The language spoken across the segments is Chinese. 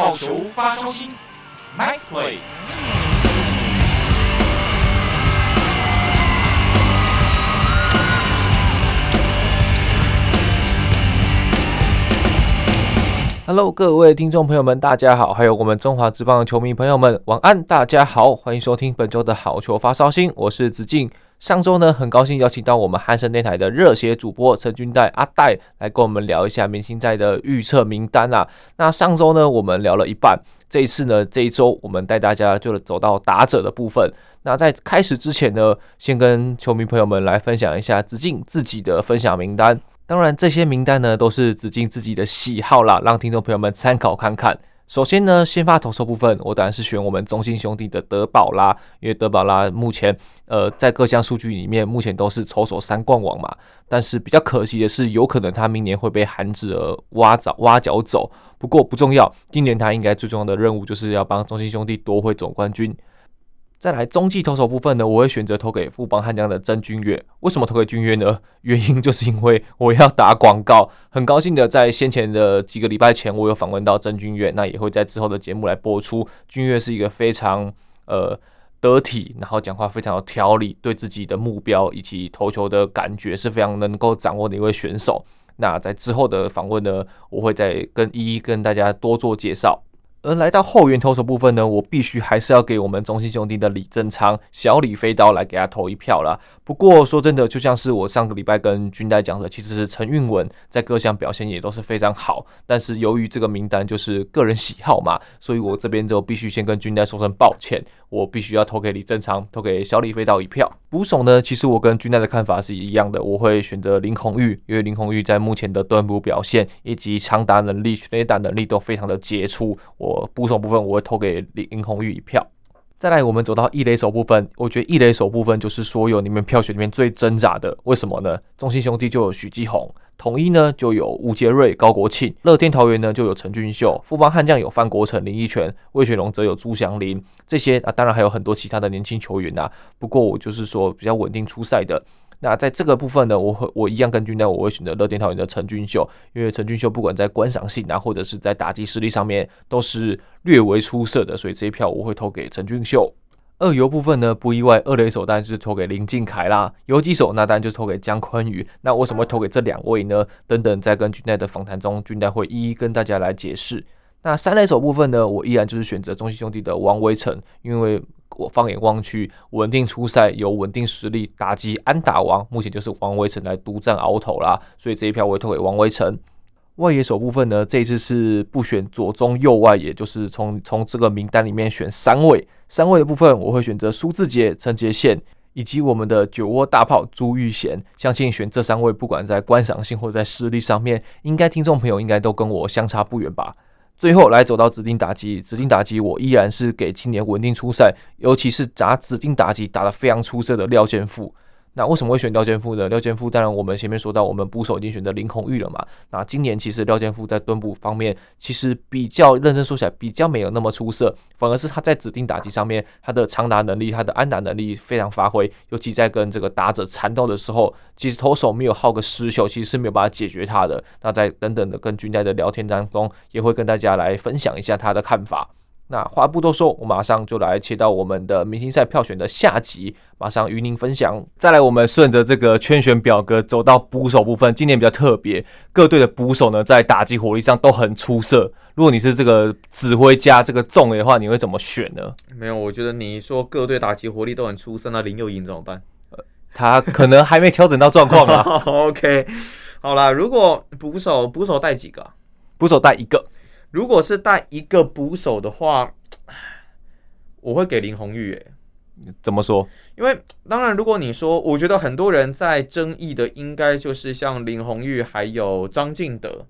好球发烧星，Nice play。Hello，各位听众朋友们，大家好，还有我们中华职棒的球迷朋友们，晚安，大家好，欢迎收听本周的好球发烧星，我是子敬。上周呢，很高兴邀请到我们汉声电台的热血主播陈军代阿代来跟我们聊一下明星赛的预测名单啊。那上周呢，我们聊了一半，这一次呢，这一周我们带大家就走到打者的部分。那在开始之前呢，先跟球迷朋友们来分享一下子敬自己的分享名单。当然，这些名单呢都是子敬自己的喜好啦，让听众朋友们参考看看。首先呢，先发投手部分，我当然是选我们中信兄弟的德保拉，因为德保拉目前呃在各项数据里面目前都是投手三冠王嘛。但是比较可惜的是，有可能他明年会被韩志儿挖走挖脚走。不过不重要，今年他应该最重要的任务就是要帮中信兄弟夺回总冠军。再来中继投手部分呢，我会选择投给富邦悍将的曾君岳。为什么投给君岳呢？原因就是因为我要打广告。很高兴的在先前的几个礼拜前，我有访问到曾君岳，那也会在之后的节目来播出。君岳是一个非常呃得体，然后讲话非常有条理，对自己的目标以及投球的感觉是非常能够掌握的一位选手。那在之后的访问呢，我会再跟一一跟大家多做介绍。而来到后援投手部分呢，我必须还是要给我们中信兄弟的李正昌小李飞刀来给他投一票啦。不过说真的，就像是我上个礼拜跟军代讲的，其实是陈韵文在各项表现也都是非常好。但是由于这个名单就是个人喜好嘛，所以我这边就必须先跟军代说声抱歉。我必须要投给李正昌，投给小李飞刀一票。捕手呢，其实我跟军代的看法是一样的，我会选择林红玉，因为林红玉在目前的蹲捕表现以及长打能力、全垒打能力都非常的杰出。我捕手部分我会投给林红玉一票。再来，我们走到一垒手部分，我觉得一垒手部分就是所有你们票选里面最挣扎的。为什么呢？中信兄弟就有许基宏，统一呢就有吴杰瑞、高国庆，乐天桃园呢就有陈俊秀，富邦悍将有范国成、林益全，味全龙则有朱祥林。这些啊，当然还有很多其他的年轻球员啊。不过我就是说比较稳定出赛的。那在这个部分呢，我会我一样跟军代，我会选择乐天桃园的陈俊秀，因为陈俊秀不管在观赏性啊，或者是在打击实力上面，都是略为出色的，所以这一票我会投给陈俊秀。二游部分呢，不意外，二垒手当然就是投给林靖凯啦，游击手那当然就是投给姜坤宇。那为什么会投给这两位呢？等等，在跟军代的访谈中，军代会一一跟大家来解释。那三垒手部分呢，我依然就是选择中信兄弟的王维成，因为。我放眼望去，稳定出赛，有稳定实力，打击安打王，目前就是王维成来独占鳌头啦。所以这一票我会投给王维成。外野手部分呢，这一次是不选左中右外野，就是从从这个名单里面选三位。三位的部分我会选择苏志杰、陈杰宪以及我们的酒窝大炮朱玉贤。相信选这三位，不管在观赏性或者在实力上面，应该听众朋友应该都跟我相差不远吧。最后来走到指定打击，指定打击我依然是给青年稳定出赛，尤其是打指定打击打得非常出色的廖健富。那为什么会选廖建富呢？廖建富当然我们前面说到，我们捕手已经选择林泓育了嘛。那今年其实廖建富在蹲捕方面，其实比较认真说起来，比较没有那么出色，反而是他在指定打击上面，他的长打能力、他的安打能力非常发挥。尤其在跟这个打者缠斗的时候，其实投手没有耗个十球，其实是没有办法解决他的。那在等等的跟军代的聊天当中，也会跟大家来分享一下他的看法。那话不多说，我马上就来切到我们的明星赛票选的下集，马上与您分享。再来，我们顺着这个圈选表格走到捕手部分。今年比较特别，各队的捕手呢在打击火力上都很出色。如果你是这个指挥家这个重的话，你会怎么选呢？没有，我觉得你说各队打击火力都很出色，那林佑颖怎么办？呃，他可能还没调整到状况啊。OK，好啦，如果捕手捕手带几个？捕手带一个。如果是带一个捕手的话，我会给林泓育。哎，怎么说？因为当然，如果你说，我觉得很多人在争议的，应该就是像林红玉还有张进德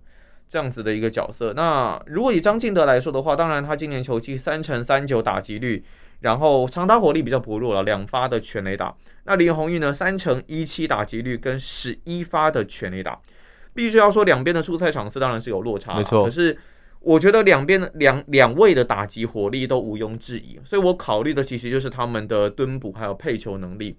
这样子的一个角色。那如果以张进德来说的话，当然他今年球季三乘三九打击率，然后长打火力比较薄弱了，两发的全垒打。那林红玉呢，三乘一七打击率跟十一发的全垒打，必须要说两边的出赛场次当然是有落差，没错。可是。我觉得两边的两两位的打击火力都毋庸置疑，所以我考虑的其实就是他们的蹲捕还有配球能力。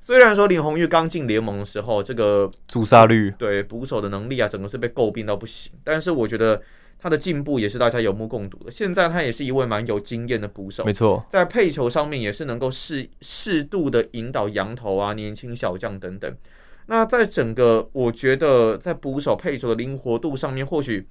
虽然说林红玉刚进联盟的时候，这个阻杀率对捕手的能力啊，整个是被诟病到不行。但是我觉得他的进步也是大家有目共睹的。现在他也是一位蛮有经验的捕手，没错，在配球上面也是能够适适度的引导羊头啊、年轻小将等等。那在整个我觉得在捕手配球的灵活度上面，或许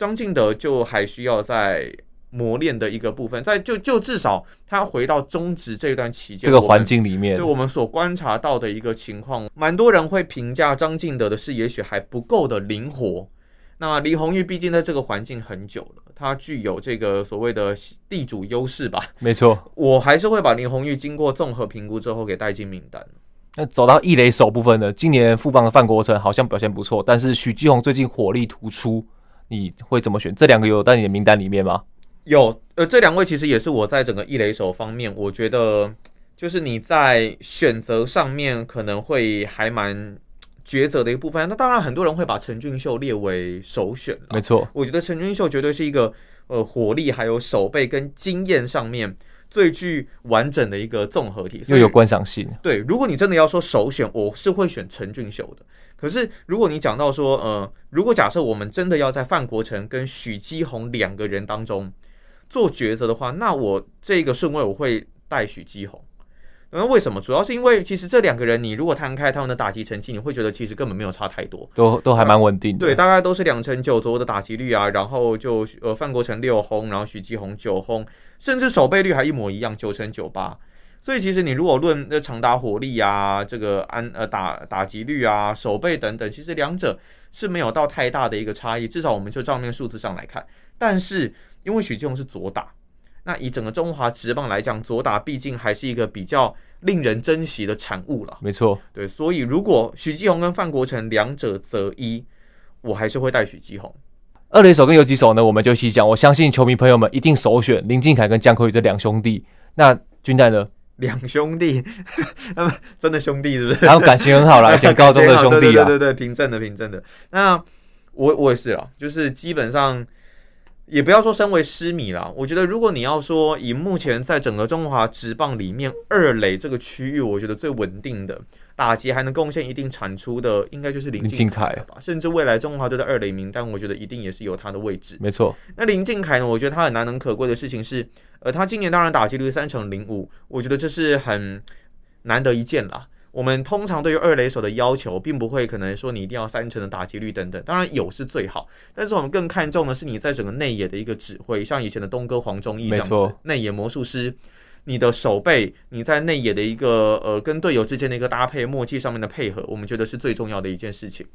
张敬德就还需要在。磨练的一个部分，在就就至少他回到中职这段期间，这个环境里面，对我们所观察到的一个情况，蛮多人会评价张敬德的是也许还不够的灵活。那李红玉毕竟在这个环境很久了，他具有这个所谓的地主优势吧？没错，我还是会把林红玉经过综合评估之后给带进名单。那走到一垒手部分呢？今年富邦的范国成好像表现不错，但是许继宏最近火力突出，你会怎么选？这两个有在你的名单里面吗？有，呃，这两位其实也是我在整个一垒手方面，我觉得就是你在选择上面可能会还蛮抉择的一个部分。那当然，很多人会把陈俊秀列为首选了。没错，我觉得陈俊秀绝对是一个呃火力还有手背跟经验上面最具完整的一个综合体，又有观赏性。对，如果你真的要说首选，我是会选陈俊秀的。可是，如果你讲到说，呃，如果假设我们真的要在范国成跟许基宏两个人当中，做抉择的话，那我这个顺位我会带许基宏。那为什么？主要是因为其实这两个人，你如果摊开他们的打击成绩，你会觉得其实根本没有差太多，都都还蛮稳定的。对，大概都是两成九左右的打击率啊。然后就呃范国成六轰，然后许基宏九轰，甚至守备率还一模一样，九成九八。所以其实你如果论那长打火力啊，这个安呃打打击率啊，守备等等，其实两者是没有到太大的一个差异。至少我们就账面数字上来看，但是。因为许继宏是左打，那以整个中华职棒来讲，左打毕竟还是一个比较令人珍惜的产物了。没错，对，所以如果许继宏跟范国成两者择一，我还是会带许继宏。二垒手跟游击手呢，我们就细讲。我相信球迷朋友们一定首选林靖凯跟江坤宇这两兄弟。那军代呢？两兄弟，他们真的兄弟是不是？然后感情很好啦，以前高中的兄弟啊，对对对，平正的平正的。那我我也是啦，就是基本上。也不要说身为狮迷啦，我觉得如果你要说以目前在整个中华职棒里面二垒这个区域，我觉得最稳定的打击还能贡献一定产出的，应该就是林靖凯了吧？甚至未来中华队的二垒名单，我觉得一定也是有他的位置。没错。那林靖凯呢？我觉得他很难能可贵的事情是，呃，他今年当然打击率三成零五，我觉得这是很难得一见啦。我们通常对于二垒手的要求，并不会可能说你一定要三成的打击率等等，当然有是最好，但是我们更看重的是你在整个内野的一个指挥，像以前的东哥黄忠义这样子，内野魔术师，你的守备，你在内野的一个呃跟队友之间的一个搭配默契上面的配合，我们觉得是最重要的一件事情。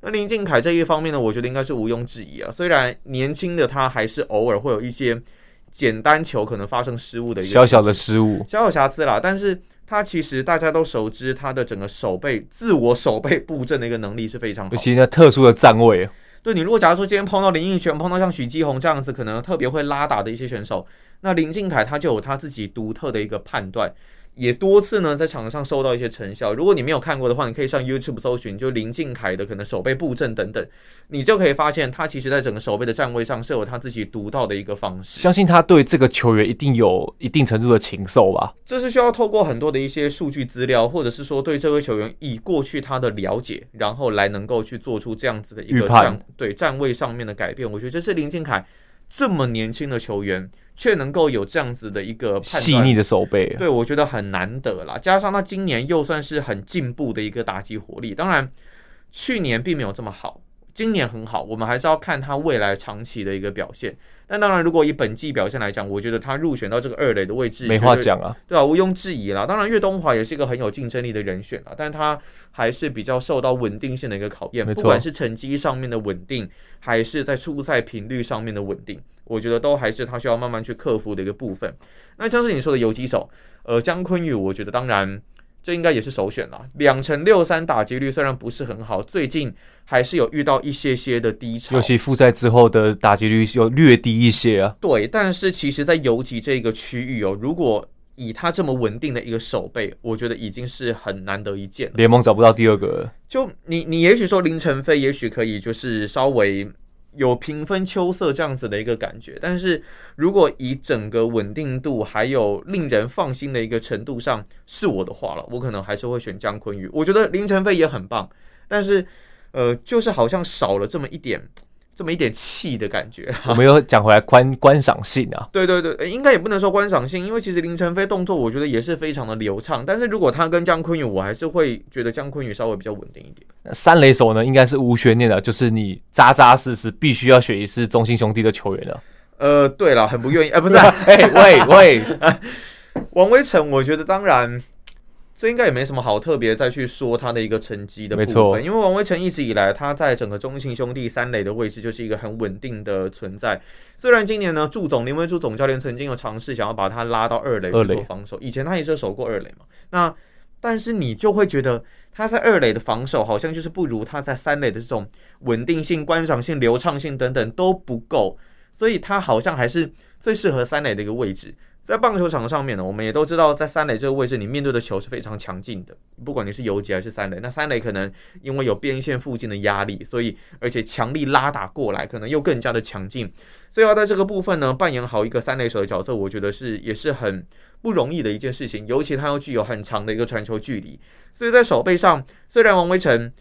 那林靖凯这一方面呢，我觉得应该是毋庸置疑啊，虽然年轻的他还是偶尔会有一些简单球可能发生失误的一个小小的失误，小小瑕疵啦，但是。他其实大家都熟知，他的整个守备、自我守备布阵的一个能力是非常好的，尤其那特殊的站位。对，你如果假如说今天碰到林奕璇，碰到像许继红这样子，可能特别会拉打的一些选手，那林敬凯他就有他自己独特的一个判断。也多次呢在场上收到一些成效。如果你没有看过的话，你可以上 YouTube 搜寻，就林靖凯的可能守备布阵等等，你就可以发现他其实在整个守备的站位上是有他自己独到的一个方式。相信他对这个球员一定有一定程度的情愫吧？这是需要透过很多的一些数据资料，或者是说对这位球员以过去他的了解，然后来能够去做出这样子的一个站对站位上面的改变。我觉得这是林靖凯这么年轻的球员。却能够有这样子的一个细腻的手背，对，我觉得很难得啦。加上他今年又算是很进步的一个打击火力，当然去年并没有这么好，今年很好。我们还是要看他未来长期的一个表现。但当然，如果以本季表现来讲，我觉得他入选到这个二垒的位置，没话讲啊，对啊，毋庸置疑啦。当然，岳东华也是一个很有竞争力的人选啦，但他还是比较受到稳定性的一个考验，不管是成绩上面的稳定，还是在出赛频率上面的稳定，我觉得都还是他需要慢慢去克服的一个部分。那像是你说的游击手，呃，姜坤宇，我觉得当然。这应该也是首选了，两成六三打击率虽然不是很好，最近还是有遇到一些些的低潮，尤其负债之后的打击率有略低一些啊。对，但是其实，在游击这个区域哦，如果以他这么稳定的一个守备，我觉得已经是很难得一见了。联盟找不到第二个，就你你也许说林晨飞，也许可以就是稍微。有平分秋色这样子的一个感觉，但是如果以整个稳定度还有令人放心的一个程度上，是我的话了，我可能还是会选姜昆宇。我觉得林晨飞也很棒，但是呃，就是好像少了这么一点这么一点气的感觉。我们又讲回来观观赏性啊，对对对，应该也不能说观赏性，因为其实林晨飞动作我觉得也是非常的流畅。但是如果他跟姜坤宇，我还是会觉得姜坤宇稍微比较稳定一点。三垒手呢，应该是无悬念的，就是你扎扎实实必须要选一支中心兄弟的球员了。呃，对了，很不愿意，哎、呃，不是、啊，哎，喂喂，王威晨，我觉得当然。这应该也没什么好特别再去说他的一个成绩的部分，因为王威晨一直以来他在整个中信兄弟三垒的位置就是一个很稳定的存在。虽然今年呢，祝总林文柱总教练曾经有尝试想要把他拉到二垒去做防守，以前他也是守过二垒嘛。那但是你就会觉得他在二垒的防守好像就是不如他在三垒的这种稳定性、观赏性、流畅性等等都不够，所以他好像还是最适合三垒的一个位置。在棒球场上面呢，我们也都知道，在三垒这个位置，你面对的球是非常强劲的。不管你是游击还是三垒，那三垒可能因为有边线附近的压力，所以而且强力拉打过来，可能又更加的强劲。所以要在这个部分呢，扮演好一个三垒手的角色，我觉得是也是很不容易的一件事情。尤其他又具有很长的一个传球距离，所以在手背上，虽然王威晨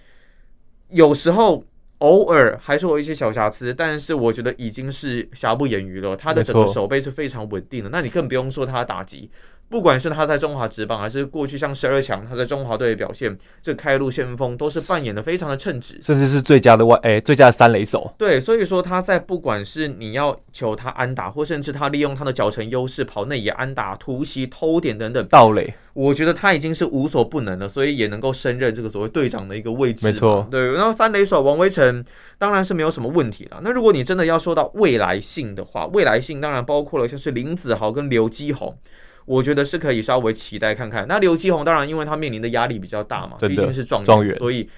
有时候。偶尔还是有一些小瑕疵，但是我觉得已经是瑕不掩瑜了。他的整个手背是非常稳定的，那你更不用说他的打击。不管是他在中华职棒，还是过去像十二强他在中华队的表现，这开路先锋都是扮演的非常的称职，甚至是最佳的外诶、欸，最佳的三垒手。对，所以说他在不管是你要求他安打，或甚至他利用他的脚程优势跑内野安打、突袭、偷点等等盗垒，我觉得他已经是无所不能了，所以也能够胜任这个所谓队长的一个位置。没错，对。然后三垒手王威晨当然是没有什么问题了。那如果你真的要说到未来性的话，未来性当然包括了像是林子豪跟刘基鸿。我觉得是可以稍微期待看看。那刘继红当然，因为他面临的压力比较大嘛，毕竟是状元，所以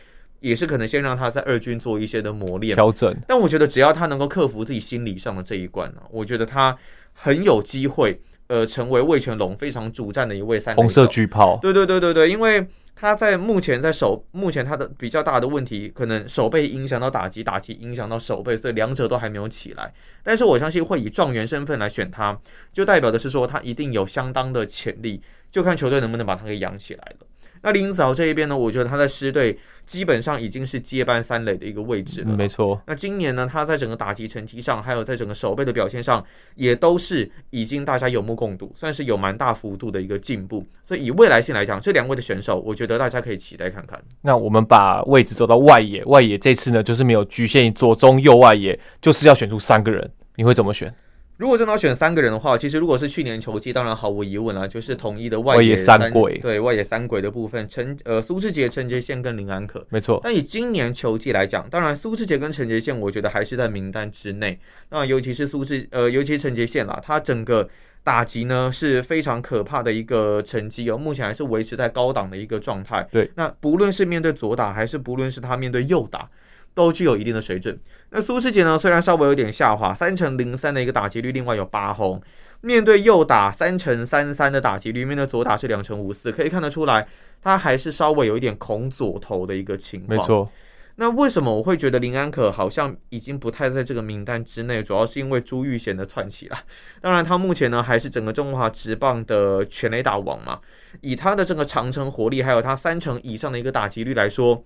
也是可能先让他在二军做一些的磨练调整。但我觉得只要他能够克服自己心理上的这一关呢，我觉得他很有机会，呃，成为魏全龙非常主战的一位三。红色巨炮。对对对对对，因为。他在目前在守，目前他的比较大的问题，可能守备影响到打击，打击影响到守备，所以两者都还没有起来。但是我相信会以状元身份来选他，就代表的是说他一定有相当的潜力，就看球队能不能把他给养起来了。那林子豪这一边呢，我觉得他在狮队基本上已经是接班三垒的一个位置了。没错。那今年呢，他在整个打击成绩上，还有在整个守备的表现上，也都是已经大家有目共睹，算是有蛮大幅度的一个进步。所以以未来性来讲，这两位的选手，我觉得大家可以期待看看。那我们把位置走到外野，外野这次呢，就是没有局限于左中右外野，就是要选出三个人，你会怎么选？如果真的要选三个人的话，其实如果是去年球季，当然毫无疑问了，就是统一的外野三鬼，对外野三鬼的部分，陈呃苏志杰、陈杰宪跟林安可，没错。但以今年球季来讲，当然苏志杰跟陈杰宪，我觉得还是在名单之内。那尤其是苏志呃，尤其是陈杰宪啦，他整个打击呢是非常可怕的一个成绩哦，目前还是维持在高档的一个状态。对，那不论是面对左打，还是不论是他面对右打。都具有一定的水准。那苏世杰呢？虽然稍微有点下滑，三成零三的一个打击率，另外有八轰。面对右打三成三三的打击率，面对左打是两成五四，可以看得出来，他还是稍微有一点恐左投的一个情况。没错。那为什么我会觉得林安可好像已经不太在这个名单之内？主要是因为朱玉贤的窜起了。当然，他目前呢还是整个中华职棒的全垒打王嘛。以他的这个长城活力，还有他三成以上的一个打击率来说，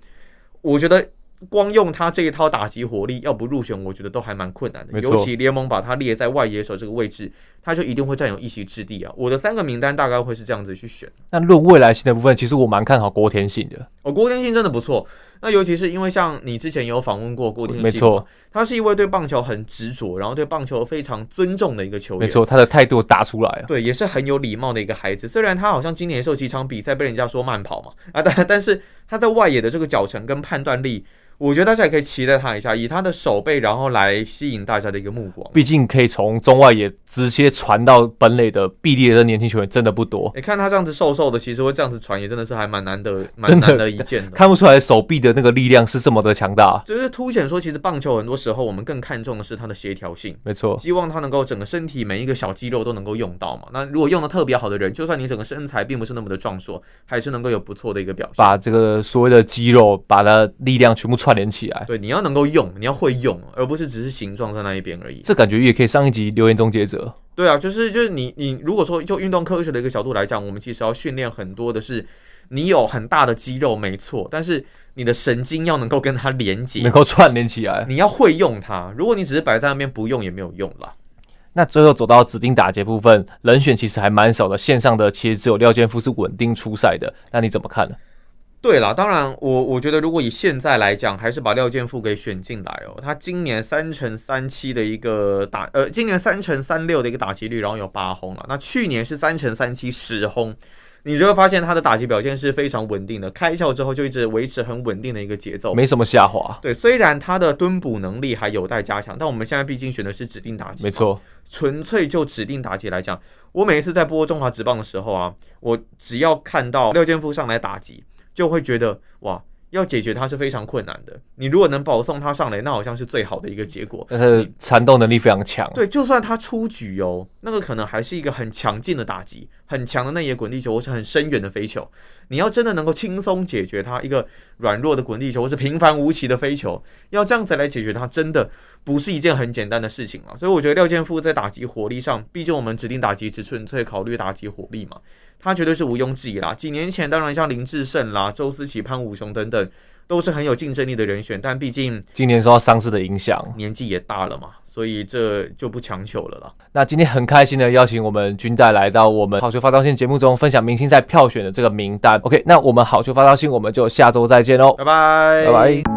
我觉得。光用他这一套打击火力，要不入选，我觉得都还蛮困难的。尤其联盟把他列在外野手这个位置，他就一定会占有一席之地啊！我的三个名单大概会是这样子去选。那论未来性的部分，其实我蛮看好郭天信的。哦，郭天信真的不错。那尤其是因为像你之前有访问过郭天信，没错，他是一位对棒球很执着，然后对棒球非常尊重的一个球员。没错，他的态度打出来啊。对，也是很有礼貌的一个孩子。虽然他好像今年受几场比赛被人家说慢跑嘛，啊，但但是他在外野的这个脚程跟判断力。我觉得大家也可以期待他一下，以他的手背，然后来吸引大家的一个目光。毕竟可以从中外也直接传到本垒的臂力的年轻球员真的不多。你看他这样子瘦瘦的，其实会这样子传也真的是还蛮难得，蛮难得一见的。看不出来手臂的那个力量是这么的强大，就是凸显说，其实棒球很多时候我们更看重的是他的协调性。没错，希望他能够整个身体每一个小肌肉都能够用到嘛。那如果用的特别好的人，就算你整个身材并不是那么的壮硕，还是能够有不错的一个表现。把这个所谓的肌肉，把它力量全部串联起来。对。你要能够用，你要会用，而不是只是形状在那一边而已。这感觉也可以上一集留言终结者。对啊，就是就是你你如果说就运动科学的一个角度来讲，我们其实要训练很多的是你有很大的肌肉没错，但是你的神经要能够跟它连接，能够串联起来，你要会用它。如果你只是摆在那边不用也没有用啦。那最后走到指定打劫部分，人选其实还蛮少的，线上的其实只有廖健富是稳定出赛的，那你怎么看呢？对了，当然我我觉得如果以现在来讲，还是把廖健富给选进来哦。他今年三乘三七的一个打，呃，今年三乘三六的一个打击率，然后有八轰了。那去年是三乘三七十轰，你就会发现他的打击表现是非常稳定的。开窍之后就一直维持很稳定的一个节奏，没什么下滑。对，虽然他的蹲捕能力还有待加强，但我们现在毕竟选的是指定打击，没错。纯粹就指定打击来讲，我每一次在播中华职棒的时候啊，我只要看到廖健富上来打击。就会觉得哇，要解决它是非常困难的。你如果能保送他上来，那好像是最好的一个结果。但是缠斗能力非常强。对，就算他出局哦，那个可能还是一个很强劲的打击，很强的内野滚地球，或是很深远的飞球。你要真的能够轻松解决它一个软弱的滚地球，或是平凡无奇的飞球，要这样子来解决它，真的不是一件很简单的事情啊。所以我觉得廖健富在打击火力上，毕竟我们指定打击只纯粹考虑打击火力嘛。他绝对是毋庸置疑啦。几年前，当然像林志胜啦、周思齐、潘武雄等等，都是很有竞争力的人选。但毕竟今年受到伤势的影响，年纪也大了嘛，所以这就不强求了啦。那今天很开心的邀请我们军代来到我们好球发招信节目中，分享明星赛票选的这个名单。OK，那我们好球发招信，我们就下周再见喽，拜拜，拜拜。